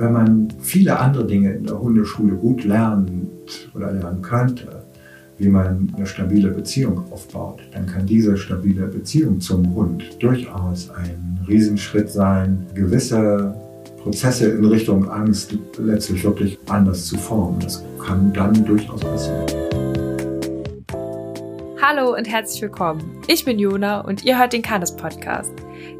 wenn man viele andere Dinge in der Hundeschule gut lernt oder lernen könnte, wie man eine stabile Beziehung aufbaut, dann kann diese stabile Beziehung zum Hund durchaus ein Riesenschritt sein, gewisse Prozesse in Richtung Angst letztlich wirklich anders zu formen. Das kann dann durchaus passieren. Hallo und herzlich willkommen. Ich bin Jona und ihr hört den Kanes Podcast.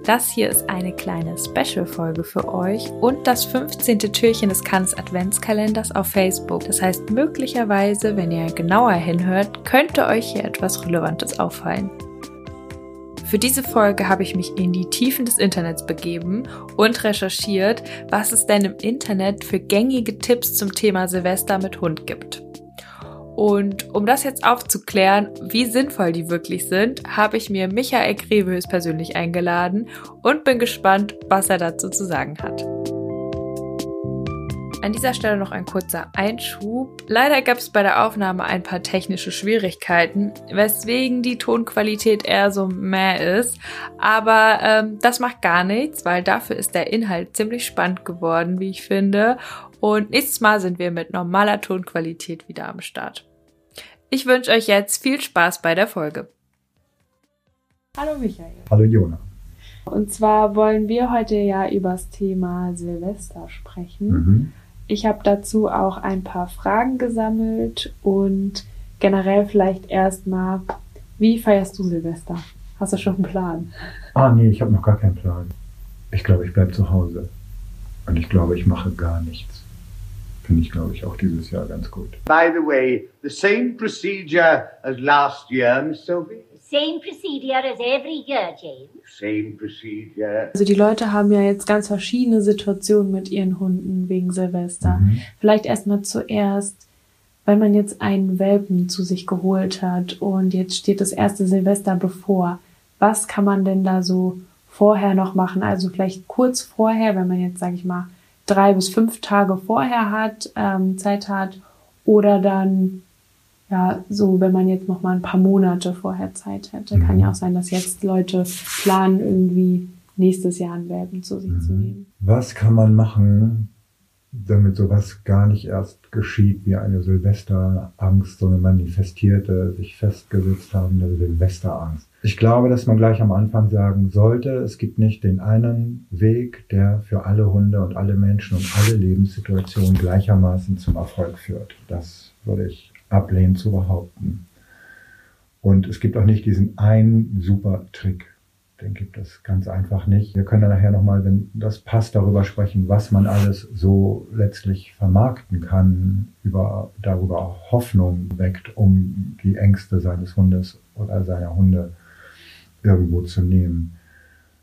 Das hier ist eine kleine Special-Folge für euch und das 15. Türchen des Kannes Adventskalenders auf Facebook. Das heißt, möglicherweise, wenn ihr genauer hinhört, könnte euch hier etwas Relevantes auffallen. Für diese Folge habe ich mich in die Tiefen des Internets begeben und recherchiert, was es denn im Internet für gängige Tipps zum Thema Silvester mit Hund gibt. Und um das jetzt aufzuklären, wie sinnvoll die wirklich sind, habe ich mir Michael Greve persönlich eingeladen und bin gespannt, was er dazu zu sagen hat. An dieser Stelle noch ein kurzer Einschub. Leider gab es bei der Aufnahme ein paar technische Schwierigkeiten, weswegen die Tonqualität eher so mäh ist. Aber ähm, das macht gar nichts, weil dafür ist der Inhalt ziemlich spannend geworden, wie ich finde. Und nächstes Mal sind wir mit normaler Tonqualität wieder am Start. Ich wünsche euch jetzt viel Spaß bei der Folge. Hallo Michael. Hallo Jona. Und zwar wollen wir heute ja über das Thema Silvester sprechen. Mhm. Ich habe dazu auch ein paar Fragen gesammelt und generell vielleicht erstmal, wie feierst du Silvester? Hast du schon einen Plan? Ah, nee, ich habe noch gar keinen Plan. Ich glaube, ich bleibe zu Hause. Und ich glaube, ich mache gar nichts finde ich, glaube ich, auch dieses Jahr ganz gut. By the way, the same procedure as last year, Miss Sophie? Same procedure as every year, James. Same procedure. Also die Leute haben ja jetzt ganz verschiedene Situationen mit ihren Hunden wegen Silvester. Mhm. Vielleicht erstmal zuerst, weil man jetzt einen Welpen zu sich geholt hat und jetzt steht das erste Silvester bevor. Was kann man denn da so vorher noch machen? Also vielleicht kurz vorher, wenn man jetzt, sage ich mal, drei bis fünf Tage vorher hat, ähm, Zeit hat, oder dann ja, so, wenn man jetzt noch mal ein paar Monate vorher Zeit hätte. Mhm. Kann ja auch sein, dass jetzt Leute planen, irgendwie nächstes Jahr ein Welpen zu sich mhm. zu nehmen. Was kann man machen, damit sowas gar nicht erst geschieht wie eine Silvesterangst, so eine manifestierte, sich festgesetzt habende Silvesterangst? Ich glaube, dass man gleich am Anfang sagen sollte, es gibt nicht den einen Weg, der für alle Hunde und alle Menschen und alle Lebenssituationen gleichermaßen zum Erfolg führt. Das würde ich ablehnen zu behaupten. Und es gibt auch nicht diesen einen super Trick. Den gibt es ganz einfach nicht. Wir können dann nachher nochmal, wenn das passt, darüber sprechen, was man alles so letztlich vermarkten kann, über, darüber Hoffnung weckt, um die Ängste seines Hundes oder seiner Hunde irgendwo zu nehmen.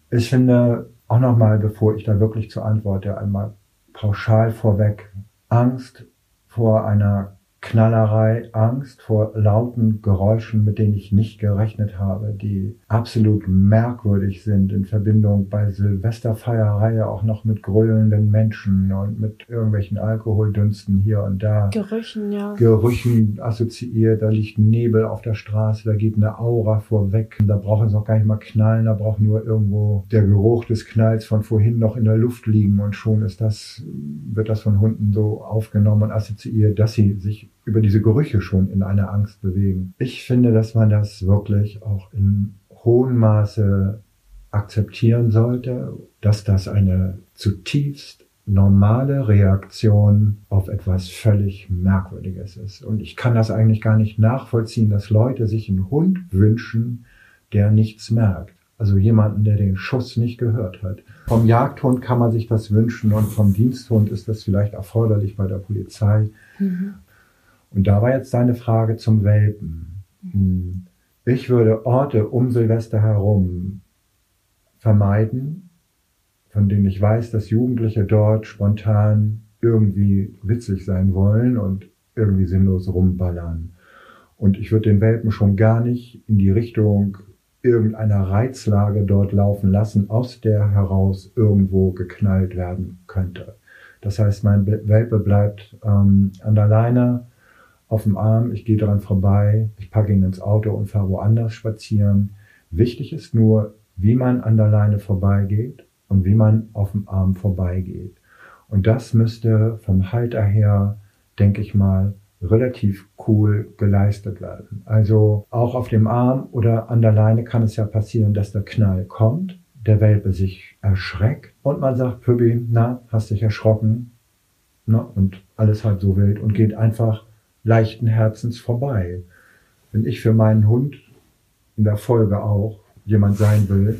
Ich finde auch nochmal, bevor ich da wirklich zur antworte, einmal pauschal vorweg Angst vor einer Knallerei, Angst vor lauten Geräuschen, mit denen ich nicht gerechnet habe, die absolut merkwürdig sind in Verbindung bei Silvesterfeierei auch noch mit grölenden Menschen und mit irgendwelchen Alkoholdünsten hier und da. Gerüchen, ja. Gerüchen assoziiert, da liegt Nebel auf der Straße, da geht eine Aura vorweg, da braucht es noch gar nicht mal knallen, da braucht nur irgendwo der Geruch des Knalls von vorhin noch in der Luft liegen und schon ist das, wird das von Hunden so aufgenommen und assoziiert, dass sie sich über diese Gerüche schon in eine Angst bewegen. Ich finde, dass man das wirklich auch in hohem Maße akzeptieren sollte, dass das eine zutiefst normale Reaktion auf etwas völlig Merkwürdiges ist. Und ich kann das eigentlich gar nicht nachvollziehen, dass Leute sich einen Hund wünschen, der nichts merkt. Also jemanden, der den Schuss nicht gehört hat. Vom Jagdhund kann man sich das wünschen und vom Diensthund ist das vielleicht erforderlich bei der Polizei. Mhm. Und da war jetzt deine Frage zum Welpen. Hm. Ich würde Orte um Silvester herum vermeiden, von denen ich weiß, dass Jugendliche dort spontan irgendwie witzig sein wollen und irgendwie sinnlos rumballern. Und ich würde den Welpen schon gar nicht in die Richtung irgendeiner Reizlage dort laufen lassen, aus der heraus irgendwo geknallt werden könnte. Das heißt, mein Welpe bleibt ähm, an der Leine, auf dem Arm, ich gehe daran vorbei, ich packe ihn ins Auto und fahre woanders spazieren. Wichtig ist nur, wie man an der Leine vorbeigeht und wie man auf dem Arm vorbeigeht. Und das müsste vom Halter her, denke ich mal, relativ cool geleistet werden. Also auch auf dem Arm oder an der Leine kann es ja passieren, dass der Knall kommt, der Welpe sich erschreckt und man sagt, Pübi, na, hast dich erschrocken, ne, und alles halt so wild und geht einfach leichten Herzens vorbei. Wenn ich für meinen Hund in der Folge auch jemand sein will,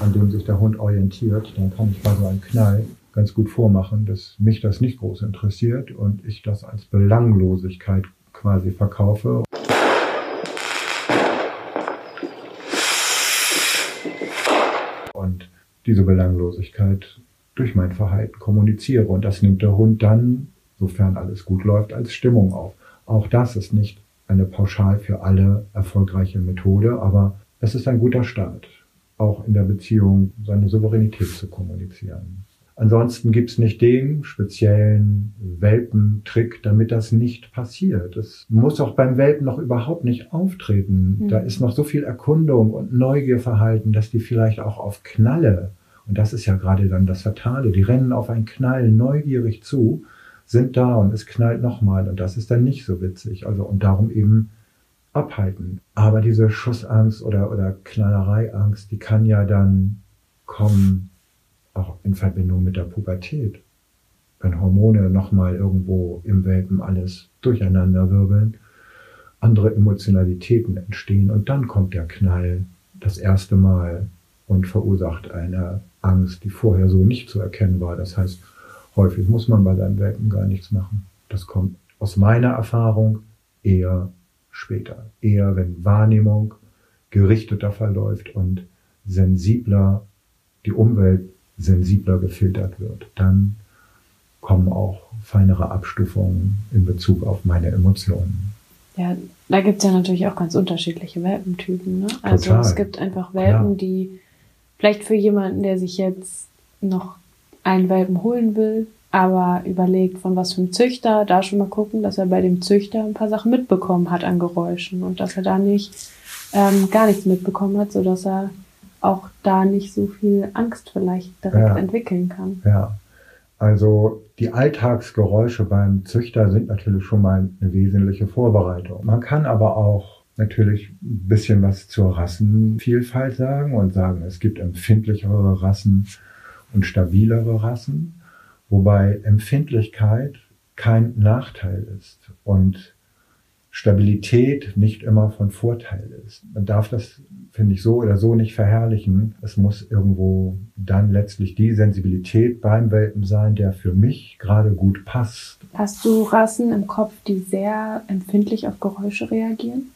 an dem sich der Hund orientiert, dann kann ich bei so einem Knall ganz gut vormachen, dass mich das nicht groß interessiert und ich das als Belanglosigkeit quasi verkaufe. Und diese Belanglosigkeit durch mein Verhalten kommuniziere. Und das nimmt der Hund dann, sofern alles gut läuft, als Stimmung auf. Auch das ist nicht eine pauschal für alle erfolgreiche Methode, aber es ist ein guter Start, auch in der Beziehung seine Souveränität zu kommunizieren. Ansonsten gibt's nicht den speziellen Welpentrick, damit das nicht passiert. Es muss auch beim Welpen noch überhaupt nicht auftreten. Mhm. Da ist noch so viel Erkundung und Neugierverhalten, dass die vielleicht auch auf Knalle, und das ist ja gerade dann das Fatale, die rennen auf einen Knall neugierig zu, sind da und es knallt nochmal und das ist dann nicht so witzig. Also und darum eben abhalten. Aber diese Schussangst oder, oder Knallereiangst, die kann ja dann kommen, auch in Verbindung mit der Pubertät. Wenn Hormone nochmal irgendwo im Welpen alles durcheinander wirbeln, andere Emotionalitäten entstehen und dann kommt der Knall das erste Mal und verursacht eine Angst, die vorher so nicht zu erkennen war. Das heißt, häufig muss man bei seinem Welpen gar nichts machen. Das kommt aus meiner Erfahrung eher später. Eher wenn Wahrnehmung gerichteter verläuft und sensibler, die Umwelt sensibler gefiltert wird. Dann kommen auch feinere Abstufungen in Bezug auf meine Emotionen. Ja, da gibt's ja natürlich auch ganz unterschiedliche Welpentypen. Ne? Also es gibt einfach Welpen, ja. die vielleicht für jemanden, der sich jetzt noch einen Welpen holen will, aber überlegt, von was für einem Züchter, da schon mal gucken, dass er bei dem Züchter ein paar Sachen mitbekommen hat an Geräuschen und dass er da nicht ähm, gar nichts mitbekommen hat, so dass er auch da nicht so viel Angst vielleicht direkt ja. entwickeln kann. Ja, also die Alltagsgeräusche beim Züchter sind natürlich schon mal eine wesentliche Vorbereitung. Man kann aber auch natürlich ein bisschen was zur Rassenvielfalt sagen und sagen, es gibt empfindlichere Rassen und stabilere Rassen wobei Empfindlichkeit kein Nachteil ist und Stabilität nicht immer von Vorteil ist. Man darf das, finde ich, so oder so nicht verherrlichen. Es muss irgendwo dann letztlich die Sensibilität beim Welpen sein, der für mich gerade gut passt. Hast du Rassen im Kopf, die sehr empfindlich auf Geräusche reagieren?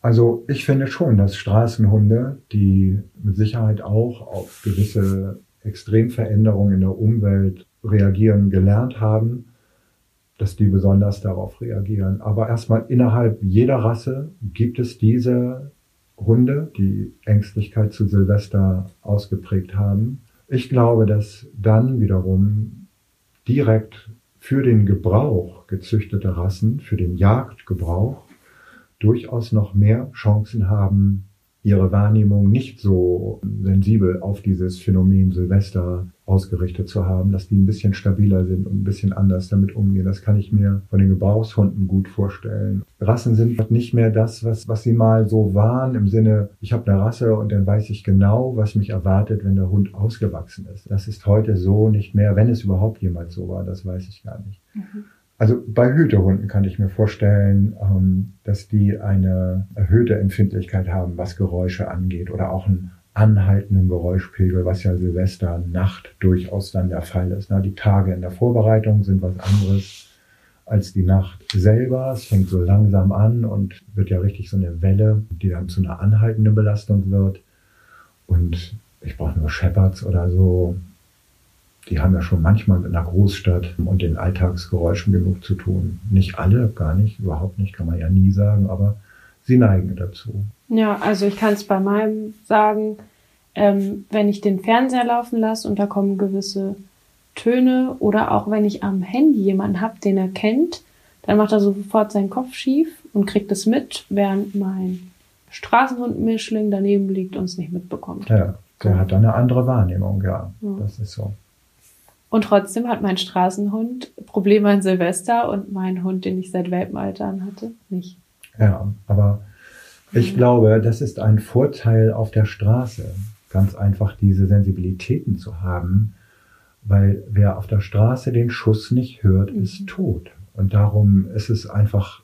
Also ich finde schon, dass Straßenhunde, die mit Sicherheit auch auf gewisse Extremveränderungen in der Umwelt reagieren gelernt haben, dass die besonders darauf reagieren. Aber erstmal innerhalb jeder Rasse gibt es diese Hunde, die Ängstlichkeit zu Silvester ausgeprägt haben. Ich glaube, dass dann wiederum direkt für den Gebrauch gezüchtete Rassen, für den Jagdgebrauch, durchaus noch mehr Chancen haben, ihre Wahrnehmung nicht so sensibel auf dieses Phänomen Silvester ausgerichtet zu haben, dass die ein bisschen stabiler sind und ein bisschen anders damit umgehen. Das kann ich mir von den Gebrauchshunden gut vorstellen. Rassen sind nicht mehr das, was, was sie mal so waren, im Sinne, ich habe eine Rasse und dann weiß ich genau, was mich erwartet, wenn der Hund ausgewachsen ist. Das ist heute so nicht mehr, wenn es überhaupt jemals so war, das weiß ich gar nicht. Mhm. Also bei Hütehunden kann ich mir vorstellen, ähm, dass die eine erhöhte Empfindlichkeit haben, was Geräusche angeht oder auch einen anhaltenden Geräuschpegel, was ja Silvester Nacht durchaus dann der Fall ist. die Tage in der Vorbereitung sind was anderes als die Nacht selber. Es fängt so langsam an und wird ja richtig so eine Welle, die dann zu einer anhaltenden Belastung wird. Und ich brauche nur Shepherds oder so, die haben ja schon manchmal mit einer Großstadt und den Alltagsgeräuschen genug zu tun. Nicht alle, gar nicht, überhaupt nicht, kann man ja nie sagen, aber sie neigen dazu. Ja, also ich kann es bei meinem sagen, ähm, wenn ich den Fernseher laufen lasse und da kommen gewisse Töne oder auch wenn ich am Handy jemanden habe, den er kennt, dann macht er sofort seinen Kopf schief und kriegt es mit, während mein Straßenhund-Mischling daneben liegt und es nicht mitbekommt. Ja, der hat eine andere Wahrnehmung, ja. ja. Das ist so. Und trotzdem hat mein Straßenhund Probleme an Silvester und mein Hund, den ich seit Welpenaltern hatte, nicht. Ja, aber ich glaube, das ist ein Vorteil auf der Straße, ganz einfach diese Sensibilitäten zu haben, weil wer auf der Straße den Schuss nicht hört, Mhm. ist tot. Und darum ist es einfach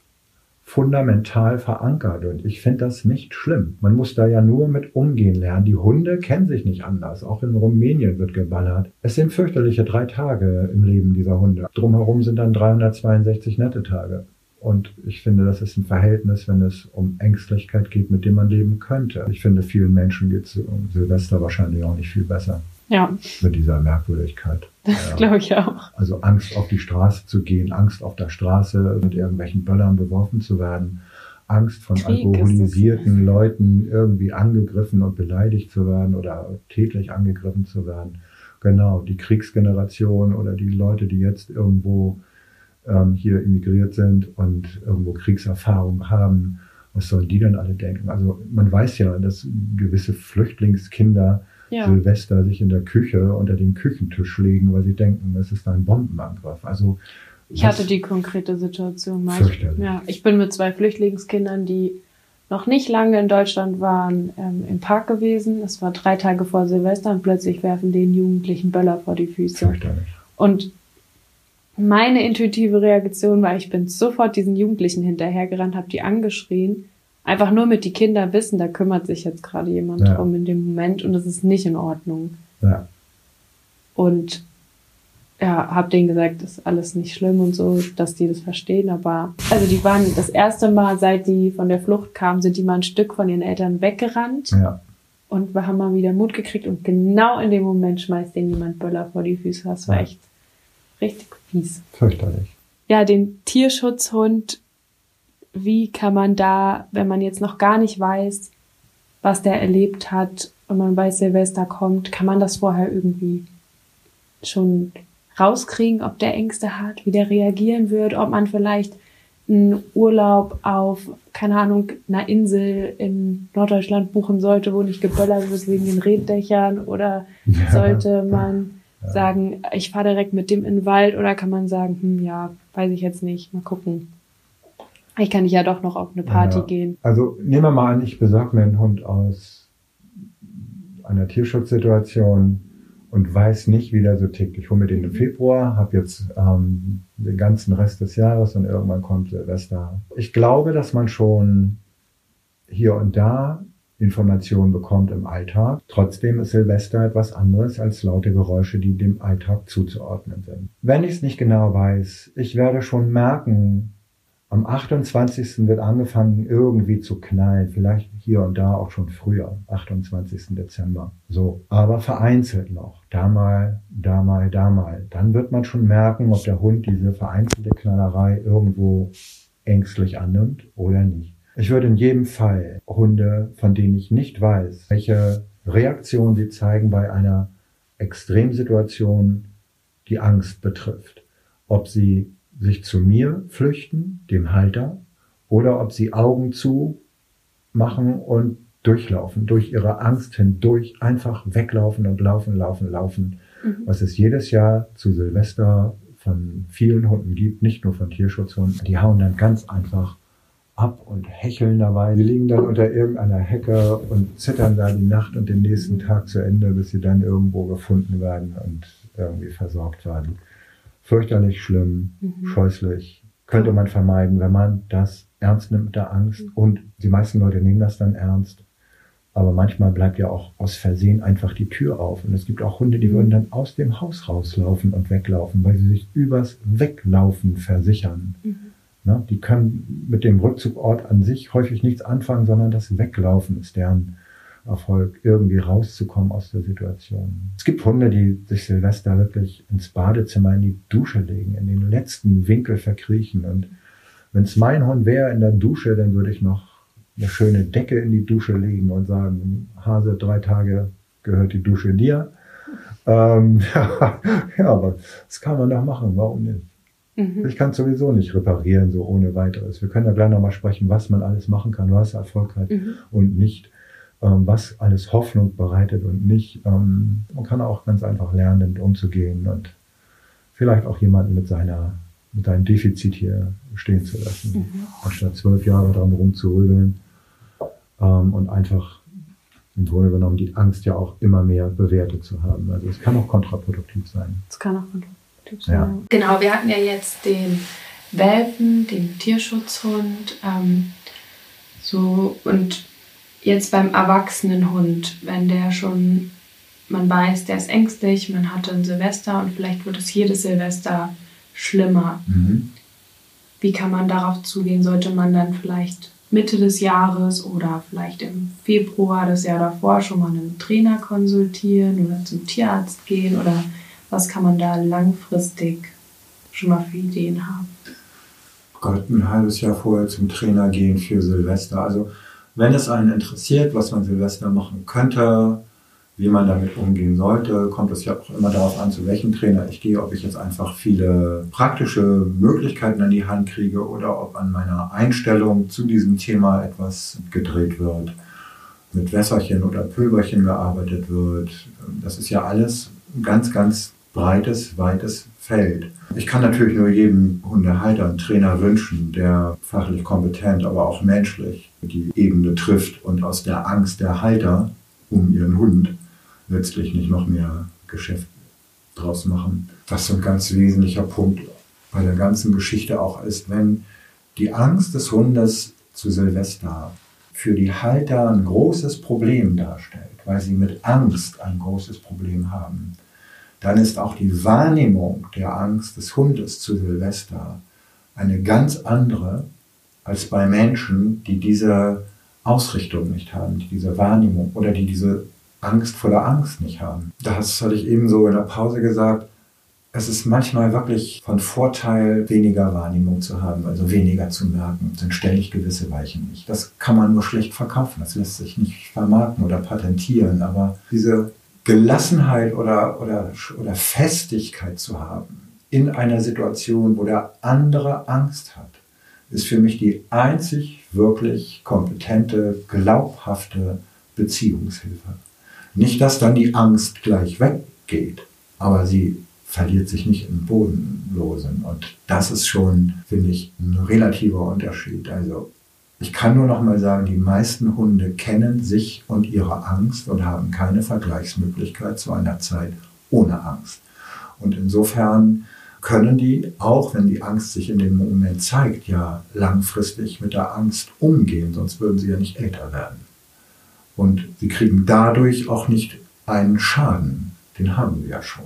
fundamental verankert. Und ich finde das nicht schlimm. Man muss da ja nur mit umgehen lernen. Die Hunde kennen sich nicht anders. Auch in Rumänien wird geballert. Es sind fürchterliche drei Tage im Leben dieser Hunde. Drumherum sind dann 362 nette Tage. Und ich finde, das ist ein Verhältnis, wenn es um Ängstlichkeit geht, mit dem man leben könnte. Ich finde, vielen Menschen geht es um Silvester wahrscheinlich auch nicht viel besser Ja, mit dieser Merkwürdigkeit. Das Ja. glaube ich auch. Also Angst auf die Straße zu gehen, Angst auf der Straße mit irgendwelchen Böllern beworfen zu werden, Angst von Krieg alkoholisierten. Leuten irgendwie angegriffen und beleidigt zu werden oder tätlich angegriffen zu werden. Genau, die Kriegsgeneration oder die Leute, die jetzt irgendwo ähm, hier immigriert sind und irgendwo Kriegserfahrung haben, was sollen die denn alle denken? Also man weiß ja, dass gewisse Flüchtlingskinder Ja. Silvester sich in der Küche unter den Küchentisch legen, weil sie denken, es ist ein Bombenangriff. Also Ich hatte die konkrete Situation mal. Ja, ich bin mit zwei Flüchtlingskindern, die noch nicht lange in Deutschland waren, ähm, im Park gewesen. Es war drei Tage vor Silvester und plötzlich werfen den Jugendlichen Böller vor die Füße. Und meine intuitive Reaktion war, ich bin sofort diesen Jugendlichen hinterhergerannt, habe die angeschrien. Einfach nur mit die Kinder wissen, da kümmert sich jetzt gerade jemand Ja. drum in dem Moment und es ist nicht in Ordnung. Ja, Und ja, hab denen gesagt, das ist alles nicht schlimm und so, dass die das verstehen. Aber also die waren das erste Mal, seit die von der Flucht kamen, sind die mal ein Stück von ihren Eltern weggerannt ja, und wir haben mal wieder Mut gekriegt und genau in dem Moment schmeißt denen jemand Böller vor die Füße. Das war echt richtig fies. fürchterlich. Ja, den Tierschutzhund, wie kann man da, wenn man jetzt noch gar nicht weiß, was der erlebt hat und man weiß, Silvester kommt, kann man das vorher irgendwie schon rauskriegen, ob der Ängste hat, wie der reagieren wird, ob man vielleicht einen Urlaub auf, keine Ahnung, einer Insel in Norddeutschland buchen sollte, wo nicht geböllert wird wegen den Reddächern oder Ja. sollte man sagen, ich fahre direkt mit dem in den Wald oder kann man sagen, hm, ja, weiß ich jetzt nicht, mal gucken. Ich kann ja doch noch auf eine Party Ja. gehen. Also nehmen wir mal an, ich besorge mir einen Hund aus einer Tierschutzsituation und weiß nicht, wie der so tickt. Ich hole mir den im Februar, habe jetzt ähm, den ganzen Rest des Jahres und irgendwann kommt Silvester. Ich glaube, dass man schon hier und da Informationen bekommt im Alltag. Trotzdem ist Silvester etwas anderes als laute Geräusche, die dem Alltag zuzuordnen sind. Wenn ich es nicht genau weiß, ich werde schon merken, am 28. wird angefangen irgendwie zu knallen, vielleicht hier und da auch schon früher, 28. Dezember. So, aber vereinzelt noch, da mal, da mal, da mal. Dann wird man schon merken, ob der Hund diese vereinzelte Knallerei irgendwo ängstlich annimmt oder nicht. Ich würde in jedem Fall Hunde, von denen ich nicht weiß, welche Reaktion sie zeigen bei einer Extremsituation, die Angst betrifft. Ob sie sich zu mir flüchten, dem Halter, oder ob sie Augen zu machen und durchlaufen, durch ihre Angst hindurch einfach weglaufen und laufen, laufen, laufen, was es jedes Jahr zu Silvester von vielen Hunden gibt, nicht nur von Tierschutzhunden. Die hauen dann ganz einfach ab und hecheln dabei. Die liegen dann unter irgendeiner Hecke und zittern da die Nacht und den nächsten Tag zu Ende, bis sie dann irgendwo gefunden werden und irgendwie versorgt werden. Fürchterlich schlimm, scheußlich. Könnte man vermeiden, wenn man das ernst nimmt mit der Angst. Und die meisten Leute nehmen das dann ernst. Aber manchmal bleibt ja auch aus Versehen einfach die Tür auf. Und es gibt auch Hunde, die würden dann aus dem Haus rauslaufen und weglaufen, weil sie sich übers Weglaufen versichern. Ne? Die können mit dem Rückzugort an sich häufig nichts anfangen, sondern das Weglaufen ist deren Erfolg, irgendwie rauszukommen aus der Situation. Es gibt Hunde, die sich Silvester wirklich ins Badezimmer in die Dusche legen, in den letzten Winkel verkriechen. Und wenn es mein Hund wäre in der Dusche, dann würde ich noch eine schöne Decke in die Dusche legen und sagen, Hase, drei Tage gehört die Dusche dir. Ähm, ja, ja, aber das kann man doch machen, warum nicht? Mhm. Ich kann es sowieso nicht reparieren, so ohne weiteres. Wir können ja gleich nochmal sprechen, was man alles machen kann, was Erfolg hat Mhm. und nicht, was alles Hoffnung bereitet und nicht. Ähm, man kann auch ganz einfach lernen, damit umzugehen und vielleicht auch jemanden mit seiner mit seinem Defizit hier stehen zu lassen, mhm. anstatt zwölf Jahre dran rumzurüdeln ähm, und einfach im Grunde genommen die Angst ja auch immer mehr bewertet zu haben. Also es kann auch kontraproduktiv sein. Es kann auch kontraproduktiv sein. Ja. Genau, wir hatten ja jetzt den Welpen, den Tierschutzhund, ähm, so und jetzt beim erwachsenen Hund, wenn der schon, man weiß, der ist ängstlich, man hatte ein Silvester und vielleicht wird es jedes Silvester schlimmer. Mhm. Wie kann man darauf zugehen? Sollte man dann vielleicht Mitte des Jahres oder vielleicht im Februar des Jahr davor schon mal einen Trainer konsultieren oder zum Tierarzt gehen? Oder was kann man da langfristig schon mal für Ideen haben? Gott, ein halbes Jahr vorher zum Trainer gehen für Silvester. Also wenn es einen interessiert, was man Silvester machen könnte, wie man damit umgehen sollte, kommt es ja auch immer darauf an, zu welchem Trainer ich gehe, ob ich jetzt einfach viele praktische Möglichkeiten an die Hand kriege oder ob an meiner Einstellung zu diesem Thema etwas gedreht wird, mit Wässerchen oder Pülverchen gearbeitet wird. Das ist ja alles ganz, ganz breites, weites Feld. Ich kann natürlich nur jedem Hundehalter einen Trainer wünschen, der fachlich kompetent, aber auch menschlich die Ebene trifft und aus der Angst der Halter um ihren Hund letztlich nicht noch mehr Geschäft draus machen. Was so ein ganz wesentlicher Punkt bei der ganzen Geschichte auch ist, wenn die Angst des Hundes zu Silvester für die Halter ein großes Problem darstellt, weil sie mit Angst ein großes Problem haben, dann ist auch die Wahrnehmung der Angst des Hundes zu Silvester eine ganz andere als bei Menschen, die diese Ausrichtung nicht haben, die diese Wahrnehmung oder die diese Angst vor der Angst nicht haben. Das hatte ich eben so in der Pause gesagt. Es ist manchmal wirklich von Vorteil, weniger Wahrnehmung zu haben, also weniger zu merken. Dann stelle ich gewisse Weichen nicht. Das kann man nur schlecht verkaufen. Das lässt sich nicht vermarkten oder patentieren. Aber diese Gelassenheit oder, oder, oder Festigkeit zu haben in einer Situation, wo der andere Angst hat, ist für mich die einzig wirklich kompetente, glaubhafte Beziehungshilfe. Nicht, dass dann die Angst gleich weggeht, aber sie verliert sich nicht im Bodenlosen. Und das ist schon, finde ich, ein relativer Unterschied. Also ich kann nur noch mal sagen, die meisten Hunde kennen sich und ihre Angst und haben keine Vergleichsmöglichkeit zu einer Zeit ohne Angst. Und insofern können die, auch wenn die Angst sich in dem Moment zeigt, ja langfristig mit der Angst umgehen, sonst würden sie ja nicht älter werden. Und sie kriegen dadurch auch nicht einen Schaden. Den haben sie ja schon.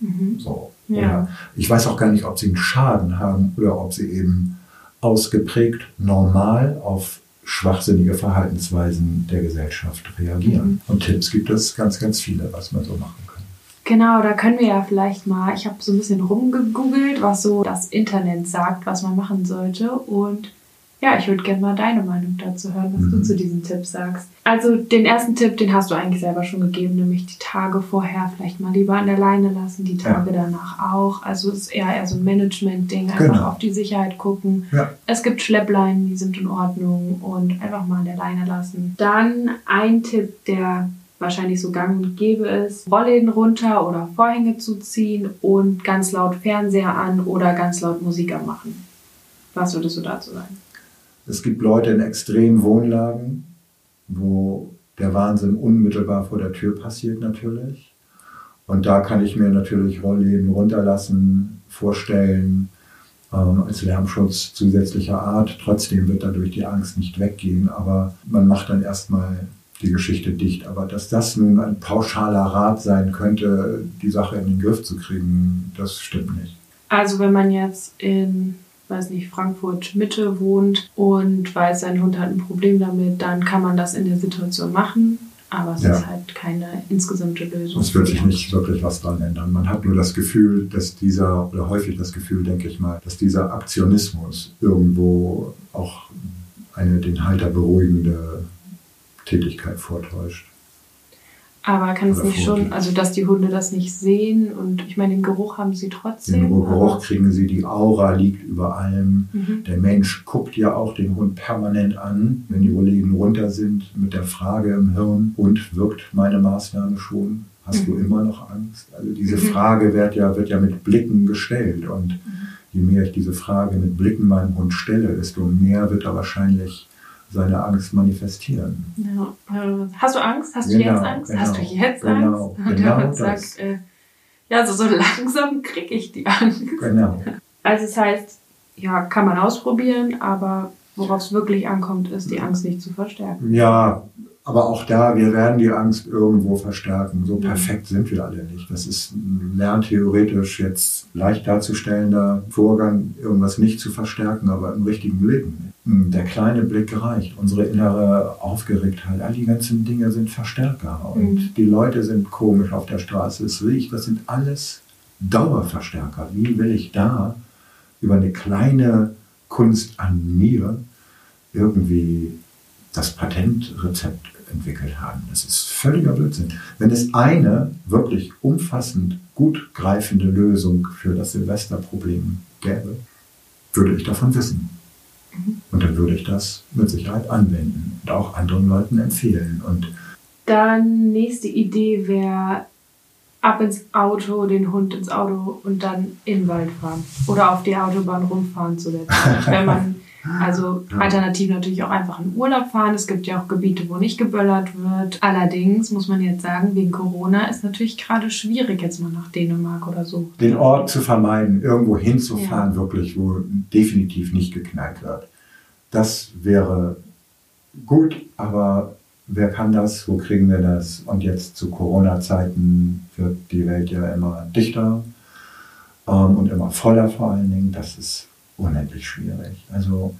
Mhm. So. Ja. ich weiß auch gar nicht, ob sie einen Schaden haben oder ob sie eben ausgeprägt normal auf schwachsinnige Verhaltensweisen der Gesellschaft reagieren. Mhm. Und Tipps gibt es ganz, ganz viele, was man so machen kann. Genau, da können wir ja vielleicht mal, ich habe so ein bisschen rumgegoogelt, was so das Internet sagt, was man machen sollte. Und ja, ich würde gerne mal deine Meinung dazu hören, was mhm. du zu diesen Tipps sagst. Also den ersten Tipp, den hast du eigentlich selber schon gegeben, nämlich die Tage vorher vielleicht mal lieber an der Leine lassen, die Tage ja. danach auch. Also es ist eher, eher so ein Management-Ding, einfach genau. auf die Sicherheit gucken. Ja. Es gibt Schleppleinen, die sind in Ordnung und einfach mal an der Leine lassen. Dann ein Tipp, der wahrscheinlich so gang und gäbe ist, Rollläden runter oder Vorhänge zuziehen und ganz laut Fernseher an oder ganz laut Musik anmachen. Was würdest du dazu sagen? Es gibt Leute in extremen Wohnlagen, wo der Wahnsinn unmittelbar vor der Tür passiert natürlich. Und da kann ich mir natürlich Rollläden runterlassen, vorstellen, ähm, als Lärmschutz zusätzlicher Art. Trotzdem wird dadurch die Angst nicht weggehen, aber man macht dann erstmal die Geschichte dicht. Aber dass das nun ein pauschaler Rat sein könnte, die Sache in den Griff zu kriegen, das stimmt nicht. Also wenn man jetzt in weiß nicht, Frankfurt Mitte wohnt und weiß, sein Hund hat ein Problem damit, dann kann man das in der Situation machen. Aber es ja. ist halt keine insgesamte Lösung. Es wird sich nicht wirklich was dran ändern. Man hat nur das Gefühl, dass dieser, oder häufig das Gefühl, denke ich mal, dass dieser Aktionismus irgendwo auch eine den Halter beruhigende Tätigkeit vortäuscht. Aber kann es nicht schon, also dass die Hunde das nicht sehen und ich meine, den Geruch haben sie trotzdem. Den Geruch kriegen sie, die Aura liegt über allem. Mhm. Der Mensch guckt ja auch den Hund permanent an, wenn die Rollläden runter sind, mit der Frage im Hirn, und wirkt meine Maßnahme schon? Hast du immer noch Angst? Also diese Frage wird ja, wird ja mit Blicken gestellt. Und je mehr ich diese Frage mit Blicken meinem Hund stelle, desto mehr wird er wahrscheinlich seine Angst manifestieren. Ja. Äh, Hast du Angst? Hast du Genau, jetzt Angst? Hast du genau, jetzt genau, Angst? Und genau der sagt, äh, ja, so, so langsam kriege ich die Angst. Genau. Also es heißt, ja, kann man ausprobieren, aber worauf es wirklich ankommt, ist die Angst nicht zu verstärken. Ja, aber auch da, wir werden die Angst irgendwo verstärken. So perfekt sind wir alle nicht. Das ist lerntheoretisch jetzt leicht darzustellender Vorgang, irgendwas nicht zu verstärken, aber im richtigen Leben. Der kleine Blick reicht. Unsere innere Aufgeregtheit, all die ganzen Dinge sind Verstärker. Und Mhm. die Leute sind komisch auf der Straße, es riecht, das sind alles Dauerverstärker. Wie will ich da über eine kleine Kunst an mir irgendwie das Patentrezept entwickelt haben. Das ist völliger Blödsinn. Wenn es eine wirklich umfassend gut greifende Lösung für das Silvesterproblem gäbe, würde ich davon wissen. Und dann würde ich das mit Sicherheit anwenden und auch anderen Leuten empfehlen. Und Dann nächste Idee wäre ab ins Auto, den Hund ins Auto und dann in den Wald fahren. Oder auf die Autobahn rumfahren zu der Zeit. Wenn man, also Ja. alternativ natürlich auch einfach in Urlaub fahren. Es gibt ja auch Gebiete, wo nicht geböllert wird. Allerdings muss man jetzt sagen, wegen Corona ist natürlich gerade schwierig, jetzt mal nach Dänemark oder so. den Ort zu vermeiden, irgendwo hinzufahren, wirklich, wo definitiv nicht geknallt wird. Das wäre gut, aber wer kann das? Wo kriegen wir das? Und jetzt zu Corona-Zeiten wird die Welt ja immer dichter ähm, und immer voller vor allen Dingen. Das ist unendlich schwierig. Also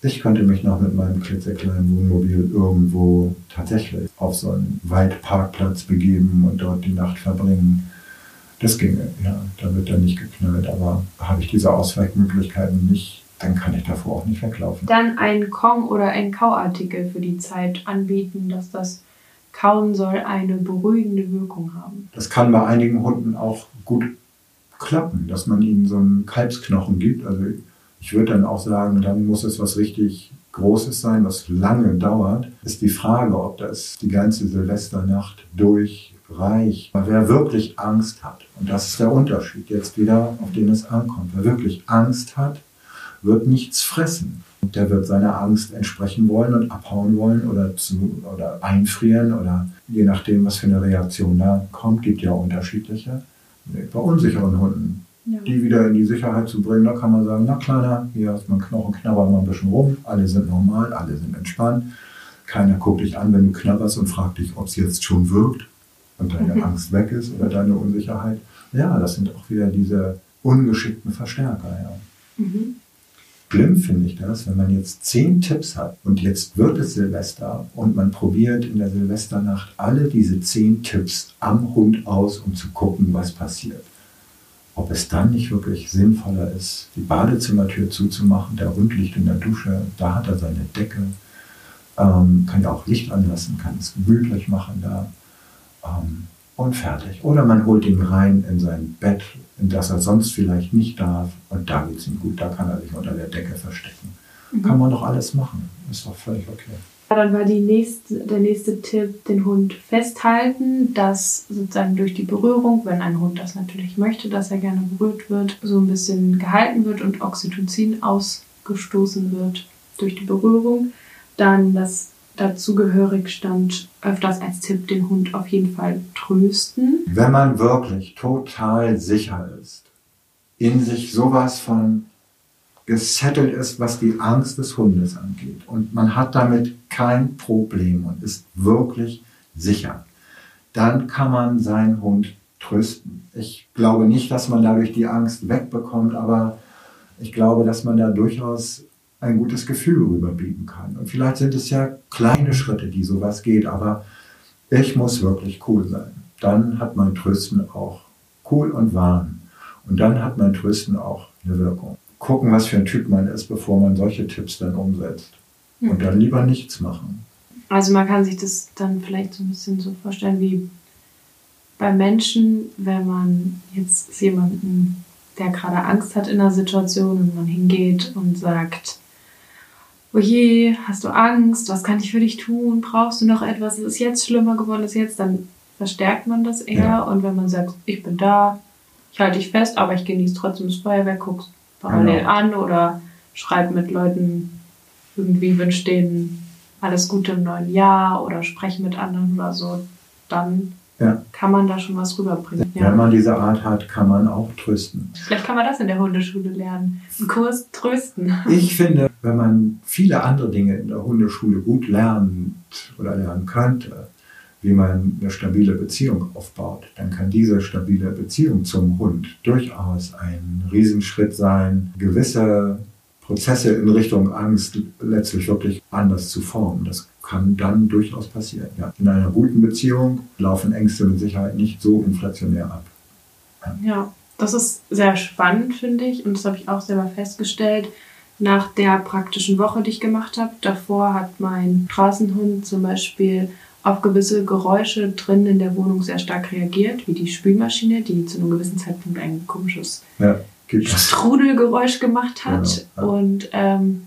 ich könnte mich noch mit meinem klitzekleinen Wohnmobil irgendwo tatsächlich auf so einen Waldparkplatz begeben und dort die Nacht verbringen. Das ginge, ja. Da wird dann nicht geknallt, aber habe ich diese Ausweichmöglichkeiten nicht, dann kann ich davor auch nicht weglaufen. Dann ein Kong- oder ein Kauartikel für die Zeit anbieten, dass das Kauen soll eine beruhigende Wirkung haben. Das kann bei einigen Hunden auch gut klappen, dass man ihnen so einen Kalbsknochen gibt. Also ich würde dann auch sagen, dann muss es was richtig Großes sein, was lange dauert. Ist die Frage, ob das die ganze Silvesternacht durchreicht. Wer wirklich Angst hat, und das ist der Unterschied jetzt wieder, auf den es ankommt, wer wirklich Angst hat, wird nichts fressen. Der wird seiner Angst entsprechen wollen und abhauen wollen oder, zu, oder einfrieren oder je nachdem, was für eine Reaktion da kommt, gibt ja unterschiedliche. Bei unsicheren Hunden, Ja. die wieder in die Sicherheit zu bringen, da kann man sagen, na kleiner, hier hast du einen Knochen, knabber mal ein bisschen rum, alle sind normal, alle sind entspannt. Keiner guckt dich an, wenn du knabberst und fragt dich, ob es jetzt schon wirkt und deine Mhm. Angst weg ist oder deine Unsicherheit. Ja, das sind auch wieder diese ungeschickten Verstärker. Ja. Mhm. Schlimm finde ich das, wenn man jetzt zehn Tipps hat und jetzt wird es Silvester und man probiert in der Silvesternacht alle diese zehn Tipps am Hund aus, um zu gucken, was passiert. Ob es dann nicht wirklich sinnvoller ist, die Badezimmertür zuzumachen, der Hund liegt in der Dusche, da hat er seine Decke, ähm, kann ja auch Licht anlassen, kann es gemütlich machen da ähm, und fertig. Oder man holt ihn rein in sein Bett, in das er sonst vielleicht nicht darf und da geht es ihm gut, da kann er sich unter der Decke verstecken. Kann man doch alles machen, ist doch völlig okay. Dann war nächste, der nächste Tipp, den Hund festhalten, dass sozusagen durch die Berührung, wenn ein Hund das natürlich möchte, dass er gerne berührt wird, so ein bisschen gehalten wird und Oxytocin ausgestoßen wird durch die Berührung. Dann das dazugehörig stand öfters als Tipp, den Hund auf jeden Fall trösten. Wenn man wirklich total sicher ist, in sich sowas von gesettelt ist, was die Angst des Hundes angeht und man hat damit kein Problem und ist wirklich sicher, dann kann man seinen Hund trösten. Ich glaube nicht, dass man dadurch die Angst wegbekommt, aber ich glaube, dass man da durchaus ein gutes Gefühl rüberbieten kann. Und vielleicht sind es ja kleine Schritte, die sowas geht, aber ich muss wirklich cool sein. Dann hat mein Trösten auch cool und warm. Und dann hat mein Trösten auch eine Wirkung. Gucken, was für ein Typ man ist, bevor man solche Tipps dann umsetzt. Und dann lieber nichts machen. Also man kann sich das dann vielleicht so ein bisschen so vorstellen wie bei Menschen, wenn man jetzt jemanden, der gerade Angst hat in einer Situation und man hingeht und sagt, oh je, hast du Angst, was kann ich für dich tun, brauchst du noch etwas, ist es jetzt schlimmer geworden, ist jetzt, dann verstärkt man das eher. Ja. Und wenn man sagt, ich bin da, ich halte dich fest, aber ich genieße trotzdem das Feuerwerk, guckst parallel Genau. an oder schreib mit Leuten irgendwie, wünsch denen alles Gute im neuen Jahr oder sprech mit anderen oder so, dann Ja. kann man da schon was rüberbringen. Ja. Wenn man diese Art hat, kann man auch trösten. Vielleicht kann man das in der Hundeschule lernen. Einen Kurs trösten. Ich finde, wenn man viele andere Dinge in der Hundeschule gut lernt oder lernen könnte, wie man eine stabile Beziehung aufbaut, dann kann diese stabile Beziehung zum Hund durchaus ein Riesenschritt sein, gewisse Prozesse in Richtung Angst letztlich wirklich anders zu formen. Das kann dann durchaus passieren. Ja. In einer guten Beziehung laufen Ängste mit Sicherheit nicht so inflationär ab. Ja, das ist sehr spannend, finde ich. Und das habe ich auch selber festgestellt nach der praktischen Woche, die ich gemacht habe. Davor hat mein Straßenhund zum Beispiel auf gewisse Geräusche drin in der Wohnung sehr stark reagiert, wie die Spülmaschine, die zu einem gewissen Zeitpunkt ein komisches Ja. Strudelgeräusch gemacht hat. Ja, ja. Und ähm,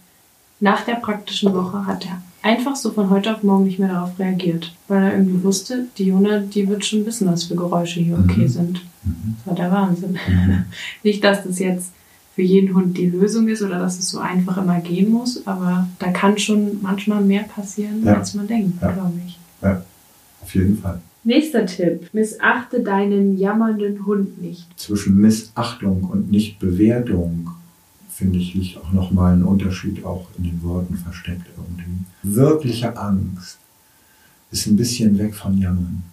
nach der praktischen Woche hat er einfach so von heute auf morgen nicht mehr darauf reagiert, weil er irgendwie wusste, die Jona, die wird schon wissen, was für Geräusche hier okay Mhm. sind. Mhm. Das war der Wahnsinn. Mhm. Nicht, dass das jetzt für jeden Hund die Lösung ist oder dass es so einfach immer gehen muss, aber da kann schon manchmal mehr passieren, als man denkt, glaube ich. Auf jeden Fall. Nächster Tipp. Missachte deinen jammernden Hund nicht. zwischen Missachtung und Nichtbewertung, finde ich, liegt auch nochmal ein Unterschied auch in den Worten versteckt irgendwie. Wirkliche Angst ist ein bisschen weg von Jammern.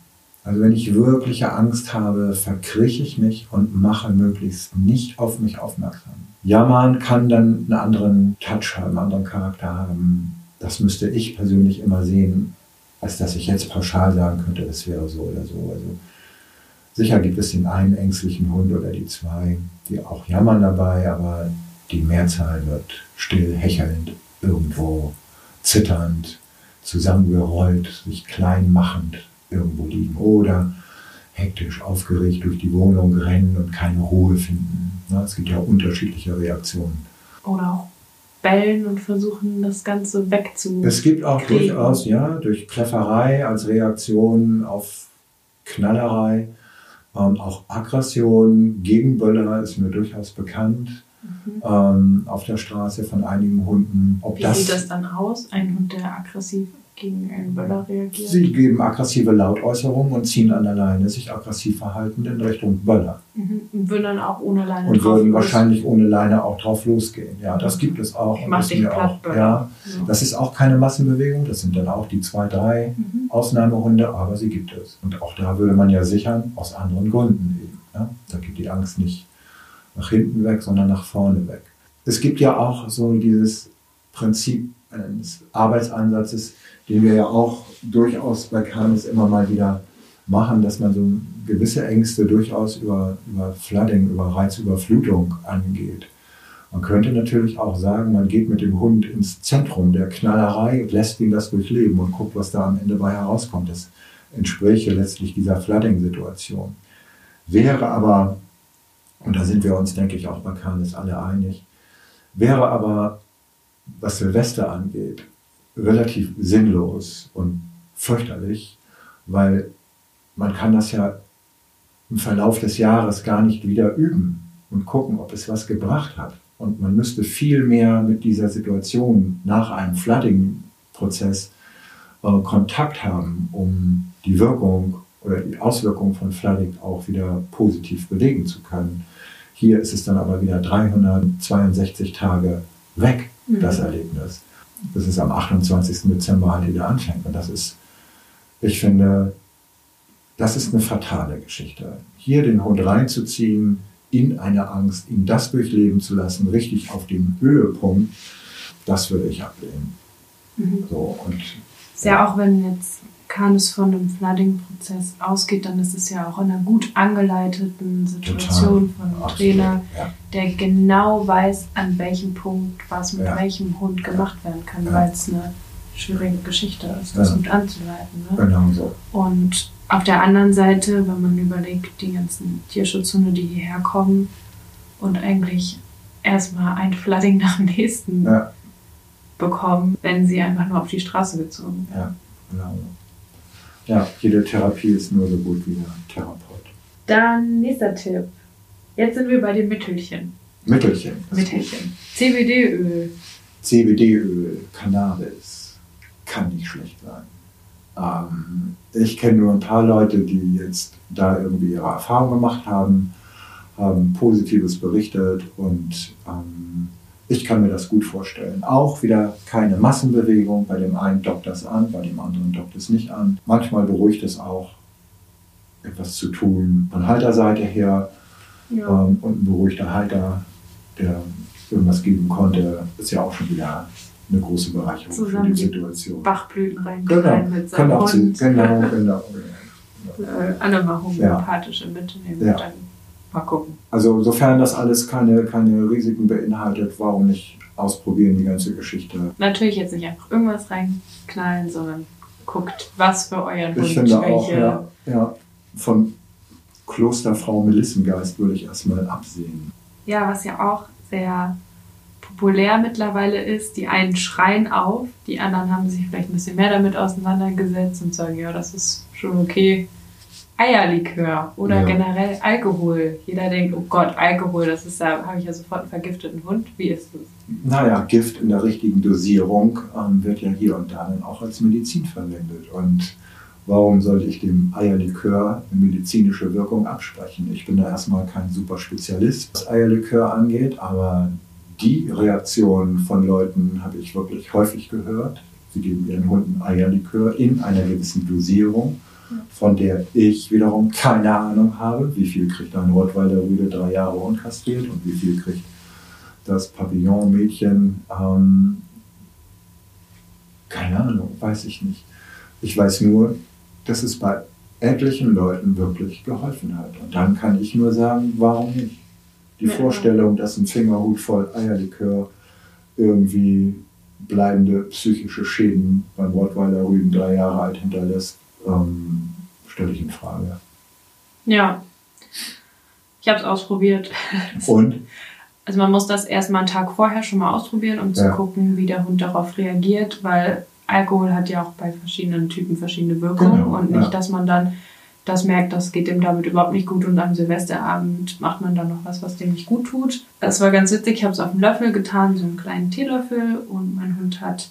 Also wenn ich wirkliche Angst habe, verkrieche ich mich und mache möglichst nicht auf mich aufmerksam. Jammern kann dann einen anderen Touch haben, einen anderen Charakter haben. Das müsste ich persönlich immer sehen, als dass ich jetzt pauschal sagen könnte, das wäre so oder so. Also Sicher gibt es den einen ängstlichen Hund oder die zwei, die auch jammern dabei, aber die Mehrzahl wird still, hechelnd, irgendwo zitternd, zusammengerollt, sich klein machend irgendwo liegen oder hektisch aufgeregt durch die Wohnung rennen und keine Ruhe finden. Es gibt ja unterschiedliche Reaktionen. Oder auch bellen und versuchen, das Ganze wegzu. Es gibt auch durchaus, ja, durch Klefferei als Reaktion auf Knallerei, ähm, auch Aggression gegen Böller ist mir durchaus bekannt Mhm. ähm, auf der Straße von einigen Hunden. Ob Wie das, sieht das dann aus? Ein Hund, der aggressiv gegen einen Böller reagiert? Sie geben aggressive Lautäußerungen und ziehen an der Leine sich aggressiv verhalten in Richtung Böller. Mhm. Und würden dann auch ohne Leine Und würden los. wahrscheinlich ohne Leine auch drauf losgehen. Ja, das gibt es auch. Ich mach dich platt, auch. Böller. Ja, Ja. das ist auch keine Massenbewegung. Das sind dann auch die zwei, drei Mhm. Ausnahmehunde, aber sie gibt es. Und auch da würde man ja sichern, aus anderen Gründen eben. Ja? Da geht die Angst nicht nach hinten weg, sondern nach vorne weg. Es gibt ja auch so dieses Prinzip eines Arbeitsansatzes, den wir ja auch durchaus bei Canis immer mal wieder machen, dass man so gewisse Ängste durchaus über, über Flooding, über Reizüberflutung angeht. Man könnte natürlich auch sagen, man geht mit dem Hund ins Zentrum der Knallerei und lässt ihn das durchleben und guckt, was da am Ende bei herauskommt. Das entspräche letztlich dieser Flooding-Situation. Wäre aber, und da sind wir uns, denke ich, auch bei Canis alle einig, wäre aber, was Silvester angeht, relativ sinnlos und fürchterlich, weil man kann das ja im Verlauf des Jahres gar nicht wieder üben und gucken, ob es was gebracht hat. Und man müsste viel mehr mit dieser Situation nach einem Flooding-Prozess äh, Kontakt haben, um die Wirkung oder die Auswirkungen von Flooding auch wieder positiv belegen zu können. Hier ist es dann aber wieder 362 Tage weg, Mhm. das Erlebnis. Bis es am 28. Dezember halt wieder anfängt. Und das ist, ich finde, das ist eine fatale Geschichte. Hier den Hund reinzuziehen in eine Angst, ihn das durchleben zu lassen, richtig auf dem Höhepunkt, das würde ich ablehnen. Mhm. So, und Ist ja auch, wenn jetzt Canis von einem Flooding-Prozess ausgeht, dann ist es ja auch in einer gut angeleiteten Situation von einem Trainer, Ja, der genau weiß, an welchem Punkt was mit Ja. welchem Hund gemacht werden kann, Ja. weil es eine schwierige Geschichte ist, das gut anzuleiten. Ne? genau so. Und auf der anderen Seite, wenn man überlegt, die ganzen Tierschutzhunde, die hierher kommen und eigentlich erstmal ein Flooding nach dem nächsten bekommen, wenn sie einfach nur auf die Straße gezogen werden. ja, genau. Ja, jede Therapie ist nur so gut wie der Therapeut. Dann nächster Tipp. Jetzt sind wir bei den Mittelchen. Mittelchen. Mittelchen. CBD-Öl. CBD-Öl, Cannabis, kann nicht schlecht sein. Ähm, ich kenne nur ein paar Leute, die jetzt da irgendwie ihre Erfahrung gemacht haben, haben Positives berichtet und ähm, ich kann mir das gut vorstellen. Auch wieder keine Massenbewegung. Bei dem einen dockt das an, bei dem anderen dockt es nicht an. Manchmal beruhigt es auch, etwas zu tun von Halterseite her. Ja. Ähm, und ein beruhigter Halter, der irgendwas geben konnte, ist ja auch schon wieder eine große Bereicherung Zusammen für die Situation. Bachblüten rein, Genau, mit seinem auch zu, Hund. genau, genau. Äh, alle mal homöopathische mitnehmen Ja. und dann mal gucken. Also sofern das alles keine, keine Risiken beinhaltet, warum nicht ausprobieren die ganze Geschichte? Natürlich jetzt nicht einfach irgendwas reinknallen, sondern guckt, was für euren Hund Ich finde auch, ja, ja, von Klosterfrau Melissengeist würde ich erstmal absehen. Ja, was ja auch sehr populär mittlerweile ist, die einen schreien auf, die anderen haben sich vielleicht ein bisschen mehr damit auseinandergesetzt und sagen, ja, das ist schon okay. Eierlikör oder Ja. generell Alkohol. Jeder denkt, oh Gott, Alkohol, das ist da, habe ich ja sofort einen vergifteten Hund. Wie ist das? Naja, Gift in der richtigen Dosierung ähm, wird ja hier und da dann auch als Medizin verwendet. Und warum sollte ich dem Eierlikör eine medizinische Wirkung absprechen? Ich bin da erstmal kein super Spezialist, was Eierlikör angeht, aber die Reaktion von Leuten habe ich wirklich häufig gehört. Sie geben ihren Hunden Eierlikör in einer gewissen Dosierung, von der ich wiederum keine Ahnung habe. Wie viel kriegt ein Rottweiler Rüde drei Jahre unkastriert und wie viel kriegt das Papillon-Mädchen? Ähm, keine Ahnung, weiß ich nicht. Ich weiß nur, dass es bei etlichen Leuten wirklich geholfen hat. Und dann kann ich nur sagen, warum nicht? Die Ja. Vorstellung, dass ein Fingerhut voll Eierlikör irgendwie bleibende psychische Schäden beim Rottweiler Rüden drei Jahre alt hinterlässt, ähm, stelle ich in Frage. Ja. Ich habe es ausprobiert. Und Also man muss das erstmal einen Tag vorher schon mal ausprobieren, um zu Ja. gucken, wie der Hund darauf reagiert, weil Alkohol hat ja auch bei verschiedenen Typen verschiedene Wirkungen Genau, und nicht, ja. dass man dann das merkt, das geht dem damit überhaupt nicht gut und am Silvesterabend macht man dann noch was, was dem nicht gut tut. Das war ganz witzig, ich habe es auf einen Löffel getan, so einen kleinen Teelöffel und mein Hund hat,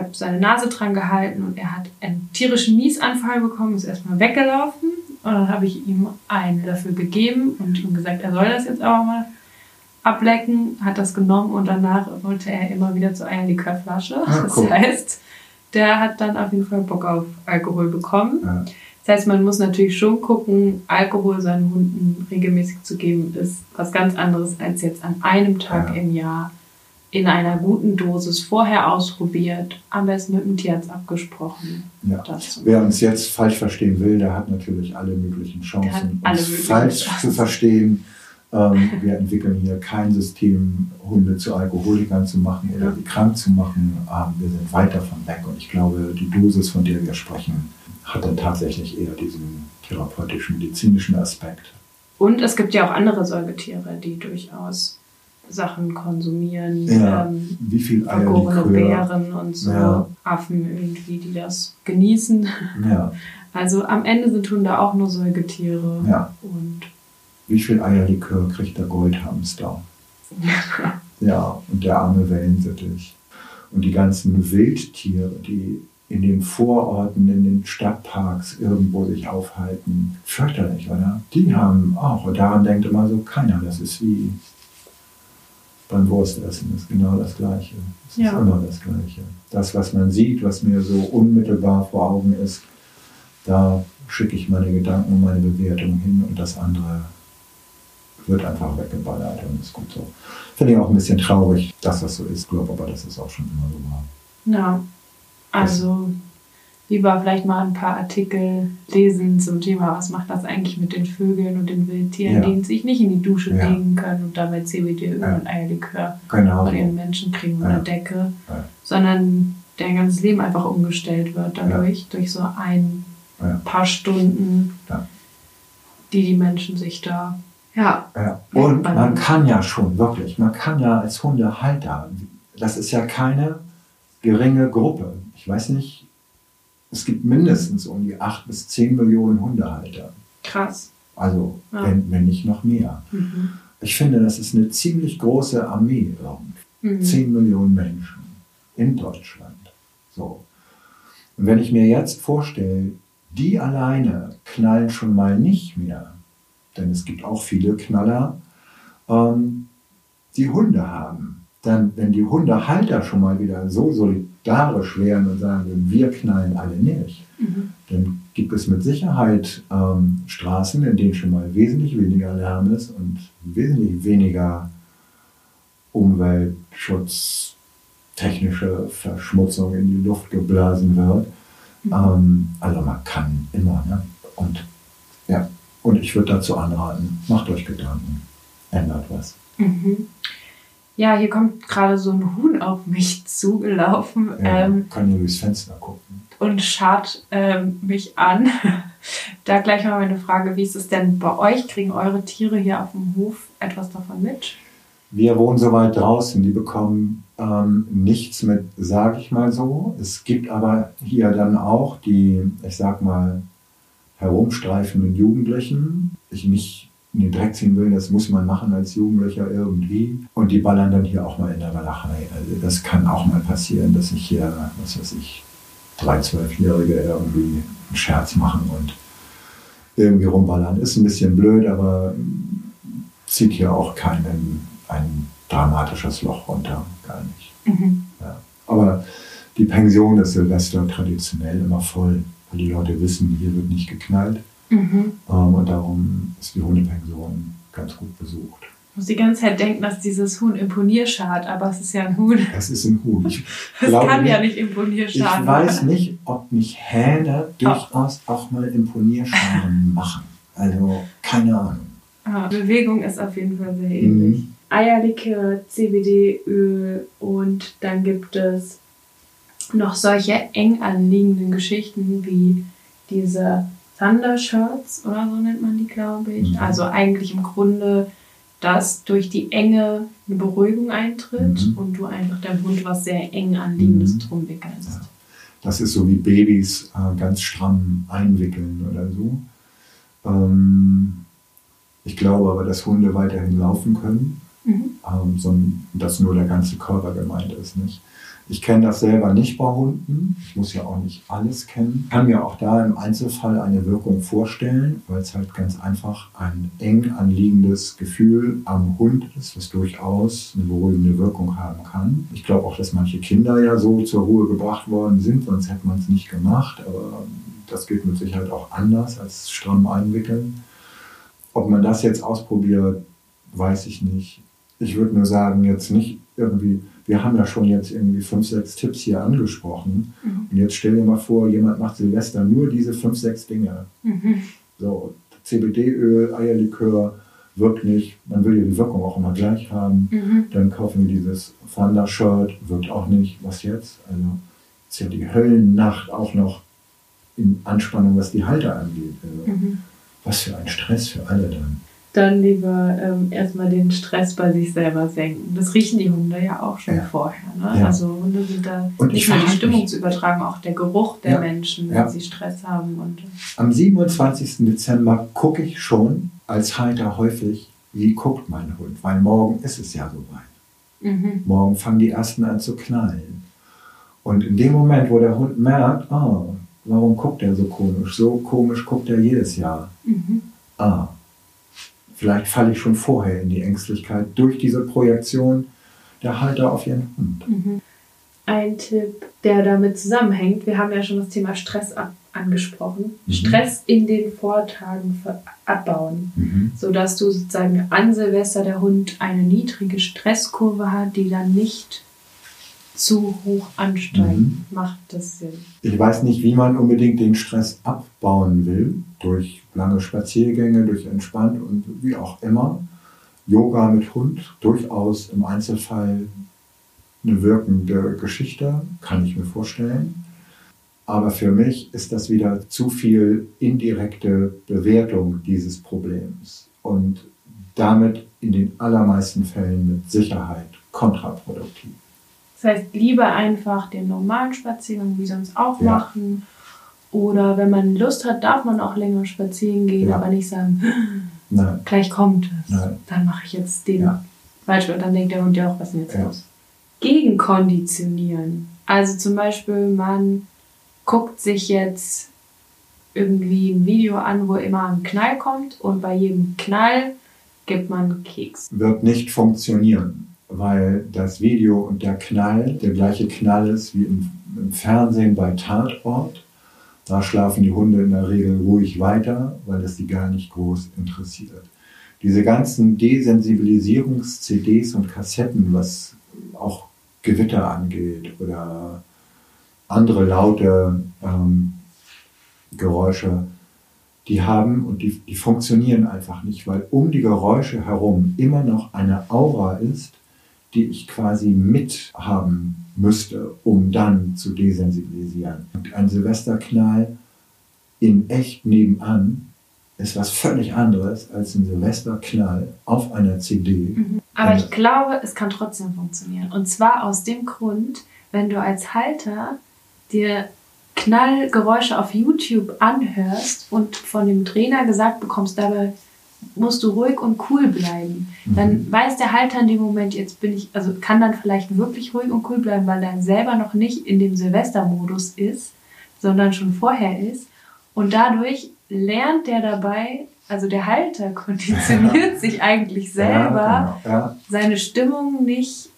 habe seine Nase dran gehalten und er hat einen tierischen Niesanfall bekommen, ist erstmal weggelaufen und dann habe ich ihm einen Löffel gegeben und ihm gesagt, er soll das jetzt aber mal ablecken, hat das genommen und danach wollte er immer wieder zur Eierlikörflasche. Ah, das cool. heißt, der hat dann auf jeden Fall Bock auf Alkohol bekommen. Ja. Das heißt, man muss natürlich schon gucken, Alkohol seinen Hunden regelmäßig zu geben, ist was ganz anderes als jetzt an einem Tag Ja. im Jahr in einer guten Dosis vorher ausprobiert, am besten mit dem Tierarzt abgesprochen. Ja. Wer uns jetzt falsch verstehen will, der hat natürlich alle möglichen Chancen, alle uns möglichen falsch Chancen. zu verstehen. Ähm, wir entwickeln hier kein System, Hunde zu Alkoholikern zu machen oder sie krank zu machen. Ähm, wir sind weit davon weg und ich glaube, die Dosis, von der wir sprechen, hat dann tatsächlich eher diesen therapeutischen, medizinischen Aspekt. Und es gibt ja auch andere Säugetiere, die durchaus Sachen konsumieren. Ja, Ähm, Wie viel Eierlikör? Bären und so Ja. Affen irgendwie, die das genießen. Ja, Also am Ende sind Hunde auch nur Säugetiere. ja. Und Wie viel Eierlikör kriegt der Goldhamster? Ja, und der arme Wellensittich. Und die ganzen Wildtiere, die in den Vororten, in den Stadtparks irgendwo sich aufhalten. Fürchterlich, oder? Die haben auch, und daran denkt immer so keiner, das ist wie beim Wurstessen, ist genau das Gleiche. Es ist Ja. immer das Gleiche. Das, was man sieht, was mir so unmittelbar vor Augen ist, da schicke ich meine Gedanken und meine Bewertung hin und das andere wird einfach weggeballert und ist gut so. Finde ich auch ein bisschen traurig, dass das so ist, glaube aber, dass es auch schon immer so war. ja, also lieber vielleicht mal ein paar Artikel lesen zum Thema, was macht das eigentlich mit den Vögeln und den Wildtieren, Ja. die sich nicht in die Dusche Ja. legen können und dabei CBD-Öl Ja. und Eierlikör Genau. von ihren. Menschen kriegen oder Decke, sondern deren ganzes Leben einfach umgestellt wird dadurch, durch so ein paar Stunden, die die Menschen sich da, ja. Und man kann ja schon wirklich, man kann ja als Hundehalter, das ist ja keine geringe Gruppe. Ich weiß nicht, es gibt mindestens um die acht bis zehn Millionen Hundehalter. Krass. Also, Ja. wenn, wenn nicht noch mehr. Mhm. Ich finde, das ist eine ziemlich große Armee. irgendwie. Mhm. 10 Millionen Menschen in Deutschland. So. Und wenn ich mir jetzt vorstelle, die alleine knallen schon mal nicht mehr, denn es gibt auch viele Knaller, ähm, die Hunde haben. Dann, wenn die Hundehalter schon mal wieder so solidarisch wären und sagen würden, wir knallen alle nicht, Mhm. dann gibt es mit Sicherheit ähm, Straßen, in denen schon mal wesentlich weniger Lärm ist und wesentlich weniger Umweltschutz, technische Verschmutzung in die Luft geblasen wird. Ähm, also man kann immer. Ne? Und, ja. und ich würde dazu anraten, macht euch Gedanken, ändert was. Mhm. Ja, hier kommt gerade so ein Huhn auf mich zugelaufen Ja, ähm, kann ja durchs Fenster gucken. und scharrt ähm, mich an. da gleich mal meine Frage, wie ist es denn bei euch? Kriegen eure Tiere hier auf dem Hof etwas davon mit? Wir wohnen so weit draußen, die bekommen ähm, nichts mit, sage ich mal so. Es gibt aber hier dann auch die, ich sag mal, herumstreifenden Jugendlichen. Ich nicht in den Dreck ziehen will, das muss man machen als Jugendlicher irgendwie. Und die ballern dann hier auch mal in der Walachei. Also das kann auch mal passieren, dass ich hier, was weiß ich, drei, zwölfjährige irgendwie einen Scherz machen und irgendwie rumballern. Ist ein bisschen blöd, aber zieht hier auch keinen ein dramatisches Loch runter, gar nicht. Mhm. Ja. Aber die Pension ist Silvester traditionell immer voll, weil die Leute wissen, hier wird nicht geknallt. Mhm. Ähm, und darum ist die Hundepension ganz gut besucht. Ich muss die ganze Zeit denken, dass dieses Huhn Imponierschad, aber es ist ja ein Huhn. Das ist ein Huhn. Ich Das glaube kann ja nicht- nicht Ich weiß nicht, ob nicht Hähne durchaus auch mal Imponierscharen machen. Also keine Ahnung. Ah, Bewegung ist auf jeden Fall sehr ähnlich. Mhm. Eierlikör, CBD-Öl und dann gibt es noch solche eng anliegenden Geschichten wie diese Thunder Shirts oder so nennt man die, glaube ich. Mhm. Also eigentlich im Grunde, dass durch die Enge eine Beruhigung eintritt Mhm. und du einfach deinem Hund was sehr eng anliegendes Mhm. drum wickelst. Ja. Das ist so wie Babys äh, ganz stramm einwickeln oder so. Ähm, ich glaube aber, dass Hunde weiterhin laufen können, Mhm. ähm, sondern dass nur der ganze Körper gemeint ist. Nicht? Ich kenne das selber nicht bei Hunden. Ich muss ja auch nicht alles kennen. Kann mir auch da im Einzelfall eine Wirkung vorstellen, weil es halt ganz einfach ein eng anliegendes Gefühl am Hund ist, was durchaus eine beruhigende Wirkung haben kann. Ich glaube auch, dass manche Kinder ja so zur Ruhe gebracht worden sind, sonst hätte man es nicht gemacht. Aber das geht mit Sicherheit auch anders als stramm einwickeln. Ob man das jetzt ausprobiert, weiß ich nicht. Ich würde nur sagen, jetzt nicht irgendwie, wir haben ja schon jetzt irgendwie fünf, sechs Tipps hier angesprochen. Mhm. Und jetzt stell dir mal vor, jemand macht Silvester nur diese fünf, sechs Dinge. Mhm. So, CBD-Öl, Eierlikör, wirkt nicht. Man will ja die Wirkung auch immer gleich haben. Mhm. Dann kaufen wir dieses Thunder-Shirt, wirkt auch nicht. Was jetzt? Also, ist ja die Höllennacht auch noch in Anspannung, was die Halter angeht. Also, Mhm. was für ein Stress für alle dann. Dann lieber ähm, erstmal den Stress bei sich selber senken. Das riechen die Hunde ja auch schon Ja. vorher. Ne? Ja. Also Hunde sind da Und nicht ich nur die Stimmung zu übertragen, auch der Geruch der Ja. Menschen, wenn sie Stress haben. Und Am 27. Dezember gucke ich schon als Halter häufig, wie guckt mein Hund, weil morgen ist es ja soweit. mhm. Morgen fangen die ersten an zu knallen. Und in dem Moment, wo der Hund merkt, ah, warum guckt er so komisch? So komisch guckt er jedes Jahr. Mhm. Ah, vielleicht falle ich schon vorher in die Ängstlichkeit durch diese Projektion der Halter auf ihren Hund. Mhm. Ein Tipp, der damit zusammenhängt, wir haben ja schon das Thema Stress ab angesprochen. Mhm. Stress in den Vortagen abbauen, Mhm. sodass du sozusagen an Silvester der Hund eine niedrige Stresskurve hat, die dann nicht zu hoch ansteigt. Mhm. Macht das Sinn? Ich weiß nicht, wie man unbedingt den Stress abbauen will. Durch lange Spaziergänge, durch entspannt und wie auch immer. Yoga mit Hund, durchaus im Einzelfall eine wirkende Geschichte, kann ich mir vorstellen. Aber für mich ist das wieder zu viel indirekte Bewertung dieses Problems und damit in den allermeisten Fällen mit Sicherheit kontraproduktiv. Das heißt, lieber einfach den normalen Spaziergang wie sonst auch Ja. machen Oder wenn man Lust hat, darf man auch länger spazieren gehen, Ja. aber nicht sagen, Nein. gleich kommt es. Nein. Dann mache ich jetzt den Ja. Beispiel. Und dann denkt der Hund ja auch, was ist denn jetzt Ja. los? Gegenkonditionieren. Also zum Beispiel, man guckt sich jetzt irgendwie ein Video an, wo immer ein Knall kommt und bei jedem Knall gibt man einen Keks. Wird nicht funktionieren, weil das Video und der Knall der gleiche Knall ist wie im, im Fernsehen bei Tatort. Da schlafen die Hunde in der Regel ruhig weiter, weil das die gar nicht groß interessiert. Diese ganzen Desensibilisierungs-CDs und Kassetten, was auch Gewitter angeht oder andere laute ähm, Geräusche, die haben und die, die funktionieren einfach nicht, weil um die Geräusche herum immer noch eine Aura ist, die ich quasi mithaben müsste, um dann zu desensibilisieren. Und ein Silvesterknall in echt nebenan ist was völlig anderes als ein Silvesterknall auf einer CD. Aber Ja. ich glaube, es kann trotzdem funktionieren. Und zwar aus dem Grund, wenn du als Halter dir Knallgeräusche auf YouTube anhörst und von dem Trainer gesagt bekommst, dabei musst du ruhig und cool bleiben. Dann weiß der Halter in dem Moment, jetzt bin ich, also kann dann vielleicht wirklich ruhig und cool bleiben, weil er selber noch nicht in dem Silvestermodus ist, sondern schon vorher ist. Und dadurch lernt der dabei, also der Halter konditioniert sich eigentlich selber, Ja, genau. ja, seine Stimmung nicht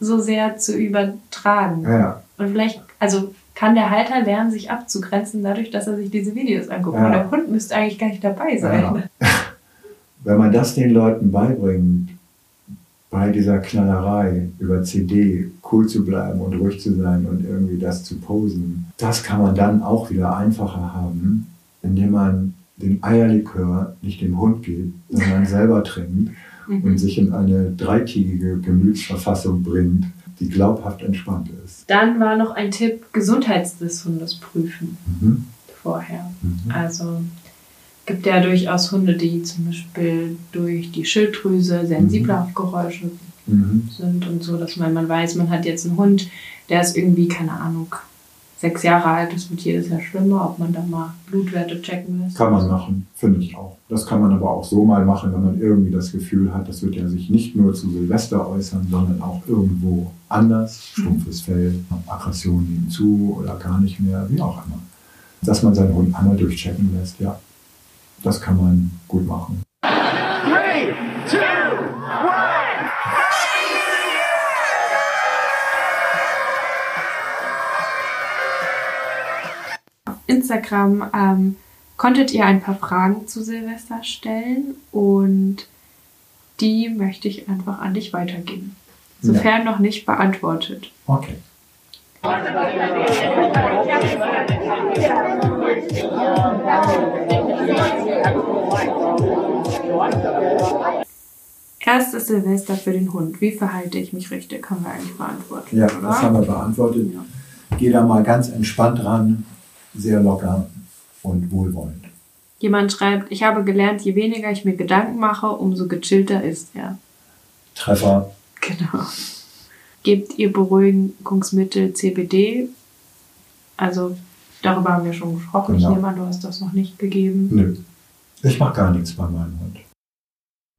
so sehr zu übertragen. ja, ja. Und vielleicht, also kann der Halter lernen, sich abzugrenzen, dadurch, dass er sich diese Videos anguckt. Ja. Und der Hund müsste eigentlich gar nicht dabei sein. Wenn man das den Leuten beibringt, bei dieser Knallerei über CD cool zu bleiben und ruhig zu sein und irgendwie das zu posen, das kann man dann auch wieder einfacher haben, indem man den Eierlikör nicht dem Hund gibt, sondern selber trinkt und sich in eine dreitägige Gemütsverfassung bringt, die glaubhaft entspannt ist. Dann war noch ein Tipp, Gesundheit des Hundes prüfen Mhm. vorher. Mhm. Also gibt ja durchaus Hunde, die zum Beispiel durch die Schilddrüse sensibler auf Geräusche Mhm. sind und so, dass man, man weiß, man hat jetzt einen Hund, der ist irgendwie, keine Ahnung, sechs Jahre alt, das wird jedes Jahr schlimmer, ob man da mal Blutwerte checken lässt. Kann man machen, finde ich auch. Das kann man aber auch so mal machen, wenn man irgendwie das Gefühl hat, das wird ja sich nicht nur zu Silvester äußern, sondern auch irgendwo anders. Stumpfes Fell, Aggression nehmen zu oder gar nicht mehr, wie auch immer. Dass man seinen Hund einmal durchchecken lässt, ja, das kann man gut machen. Three, two, one. Instagram ähm, konntet ihr ein paar Fragen zu Silvester stellen und die möchte ich einfach an dich weitergeben. Sofern noch nicht beantwortet. Okay. Erstes Silvester für den Hund. Wie verhalte ich mich richtig? Haben wir eigentlich beantwortet. Ja, oder? das haben wir beantwortet. Geh da mal ganz entspannt ran, sehr locker und wohlwollend. Jemand schreibt, ich habe gelernt, je weniger ich mir Gedanken mache, umso gechillter ist er. Treffer, Genau. Gebt ihr Beruhigungsmittel CBD? Also darüber haben wir schon gesprochen. Genau. Ich nehme an, du hast das noch nicht gegeben. nö. Ich mache gar nichts bei meinem Hund.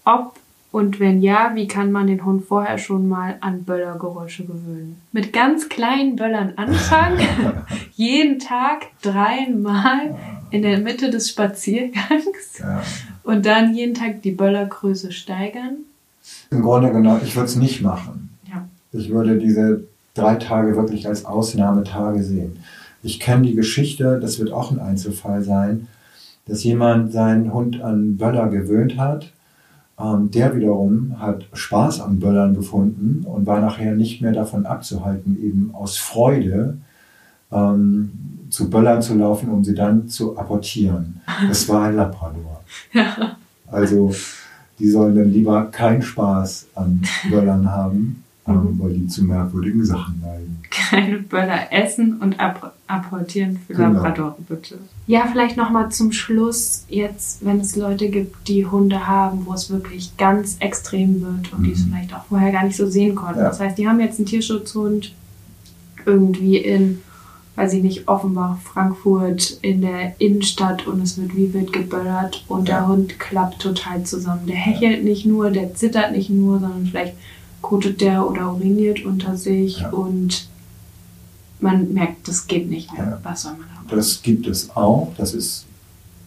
Ob und wenn ja, wie kann man den Hund vorher schon mal an Böllergeräusche gewöhnen? Mit ganz kleinen Böllern anfangen, jeden Tag dreimal in der Mitte des Spaziergangs Ja. und dann jeden Tag die Böllergröße steigern. Im Grunde genommen, ich würde es nicht machen. Ja. Ich würde diese drei Tage wirklich als Ausnahmetage sehen. Ich kenne die Geschichte, das wird auch ein Einzelfall sein, dass jemand seinen Hund an Böller gewöhnt hat. Ähm, der wiederum hat Spaß an Böllern gefunden und war nachher nicht mehr davon abzuhalten, eben aus Freude ähm, zu Böllern zu laufen, um sie dann zu apportieren. Das war ein Labrador. Also die sollen dann lieber keinen Spaß an Böllern haben, ähm, weil die zu merkwürdigen Sachen neigen. keine Böller essen und ab apportieren für Genau. Labrador, bitte. Ja, vielleicht nochmal zum Schluss, jetzt, wenn es Leute gibt, die Hunde haben, wo es wirklich ganz extrem wird und die es Mhm. vielleicht auch vorher gar nicht so sehen konnten. Ja. Das heißt, die haben jetzt einen Tierschutzhund irgendwie in weiß ich nicht, Offenbach, Frankfurt in der Innenstadt und es wird wie wild geböllert und Ja. der Hund klappt total zusammen. Der hechelt nicht nur, der zittert nicht nur, sondern vielleicht kotet der oder uriniert unter sich Ja. und man merkt, das geht nicht mehr. Ja. Was soll man da machen? Das gibt es auch. Das ist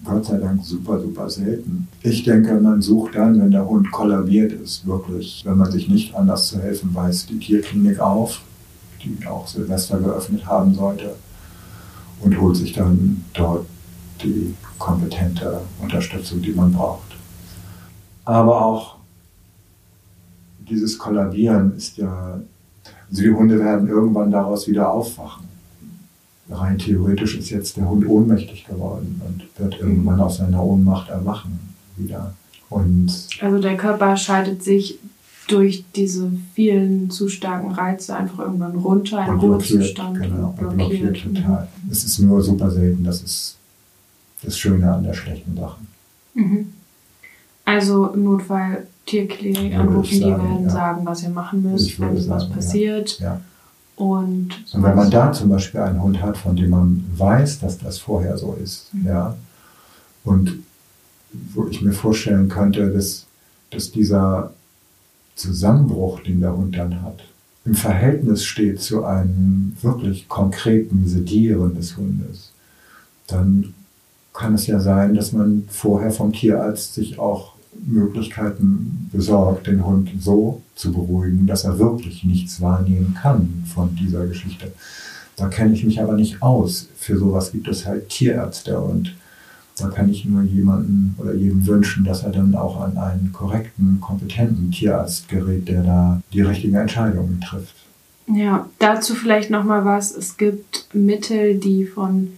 Gott sei Dank super, super selten. Ich denke, man sucht dann, wenn der Hund kollabiert ist, wirklich, wenn man sich nicht anders zu helfen weiß, die Tierklinik auf, die auch Silvester geöffnet haben sollte, und holt sich dann dort die kompetente Unterstützung, die man braucht. Aber auch dieses Kollabieren ist ja, also die Hunde werden irgendwann daraus wieder aufwachen rein theoretisch ist jetzt der Hund ohnmächtig geworden und wird irgendwann aus seiner Ohnmacht erwachen wieder. Und Also der Körper schaltet sich durch diese vielen zu starken Reize einfach irgendwann runter, blockiert, Ruhezustand genau, und und blockiert total. Es ist nur super selten, das ist das Schöne an der schlechten Sache. Mhm. Also im Notfall Tierklinik ich anrufen, die sagen, werden ja. sagen, was ihr machen müsst, wenn was sagen, ja. passiert. Ja. Und, Und wenn man da zum Beispiel einen Hund hat, von dem man weiß, dass das vorher so ist, Mhm. ja, und wo ich mir vorstellen könnte, dass, dass dieser Zusammenbruch, den der Hund dann hat, im Verhältnis steht zu einem wirklich konkreten Sedieren des Hundes, dann kann es ja sein, dass man vorher vom Tierarzt sich auch Möglichkeiten besorgt, den Hund so zu beruhigen, dass er wirklich nichts wahrnehmen kann von dieser Geschichte. Da kenne ich mich aber nicht aus. Für sowas gibt es halt Tierärzte und da kann ich nur jemanden oder jedem wünschen, dass er dann auch an einen korrekten, kompetenten Tierarzt gerät, der da die richtigen Entscheidungen trifft. Ja, dazu vielleicht nochmal was. Es gibt Mittel, die von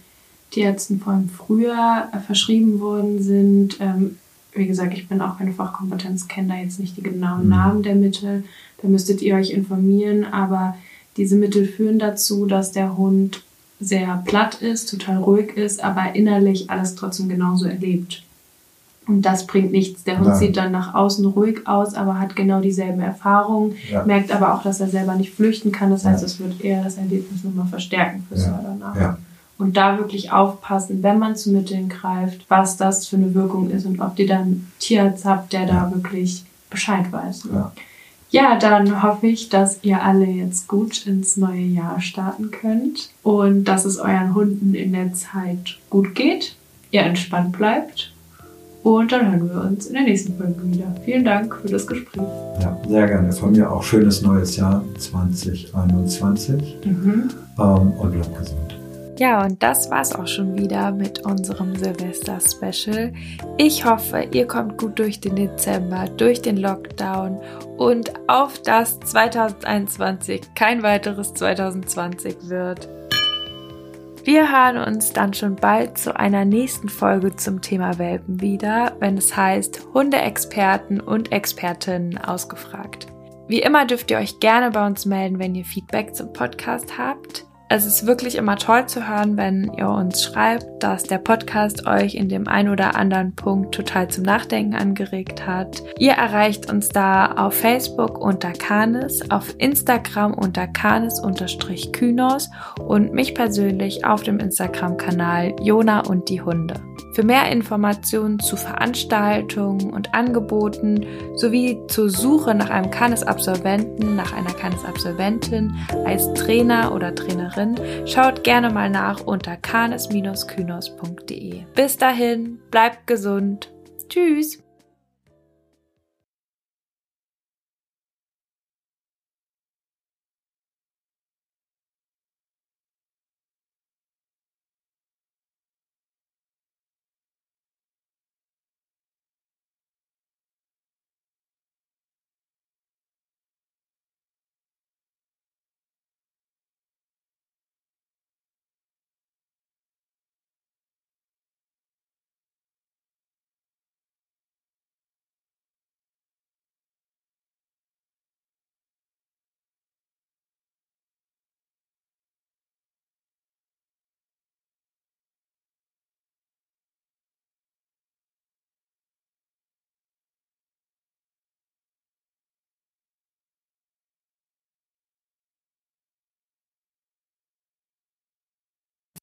Tierärzten vor allem früher verschrieben worden sind. Ähm, wie gesagt, ich bin auch keine Fachkompetenz, kenne da jetzt nicht die genauen Mhm. Namen der Mittel. Da müsstet ihr euch informieren. Aber diese Mittel führen dazu, dass der Hund sehr platt ist, total ruhig ist, aber innerlich alles trotzdem genauso erlebt. Und das bringt nichts. Der Hund Nein. sieht dann nach außen ruhig aus, aber hat genau dieselben Erfahrungen Ja. merkt aber auch, dass er selber nicht flüchten kann. Das heißt, Ja. es wird eher das Erlebnis nochmal verstärken fürs Ja. Jahr danach. Ja. Und da wirklich aufpassen, wenn man zu Mitteln greift, was das für eine Wirkung ist und ob ihr dann einen Tierarzt habt, der da wirklich Bescheid weiß. Ja. Ja, dann hoffe ich, dass ihr alle jetzt gut ins neue Jahr starten könnt und dass es euren Hunden in der Zeit gut geht, ihr entspannt bleibt und dann hören wir uns in der nächsten Folge wieder. Vielen Dank für das Gespräch. Ja, sehr gerne. Von mir auch schönes neues Jahr 2021 Mhm. ähm, und bleibt gesund. Ja, und das war's auch schon wieder mit unserem Silvester-Special. Ich hoffe, ihr kommt gut durch den Dezember, durch den Lockdown und auf das 2021 kein weiteres 2020 wird. Wir hören uns dann schon bald zu einer nächsten Folge zum Thema Welpen wieder, wenn es heißt Hundeexperten und Expertinnen ausgefragt. Wie immer dürft ihr euch gerne bei uns melden, wenn ihr Feedback zum Podcast habt. Es ist wirklich immer toll zu hören, wenn ihr uns schreibt, dass der Podcast euch in dem ein oder anderen Punkt total zum Nachdenken angeregt hat. Ihr erreicht uns da auf Facebook unter Canis, auf Instagram unter Canis-Kynos und mich persönlich auf dem Instagram-Kanal Jona und die Hunde. Für mehr Informationen zu Veranstaltungen und Angeboten sowie zur Suche nach einem Canis-Absolventen, nach einer Canis-Absolventin als Trainer oder Trainerin, schaut gerne mal nach unter canis-kynos.de. Bis dahin, bleibt gesund. Tschüss!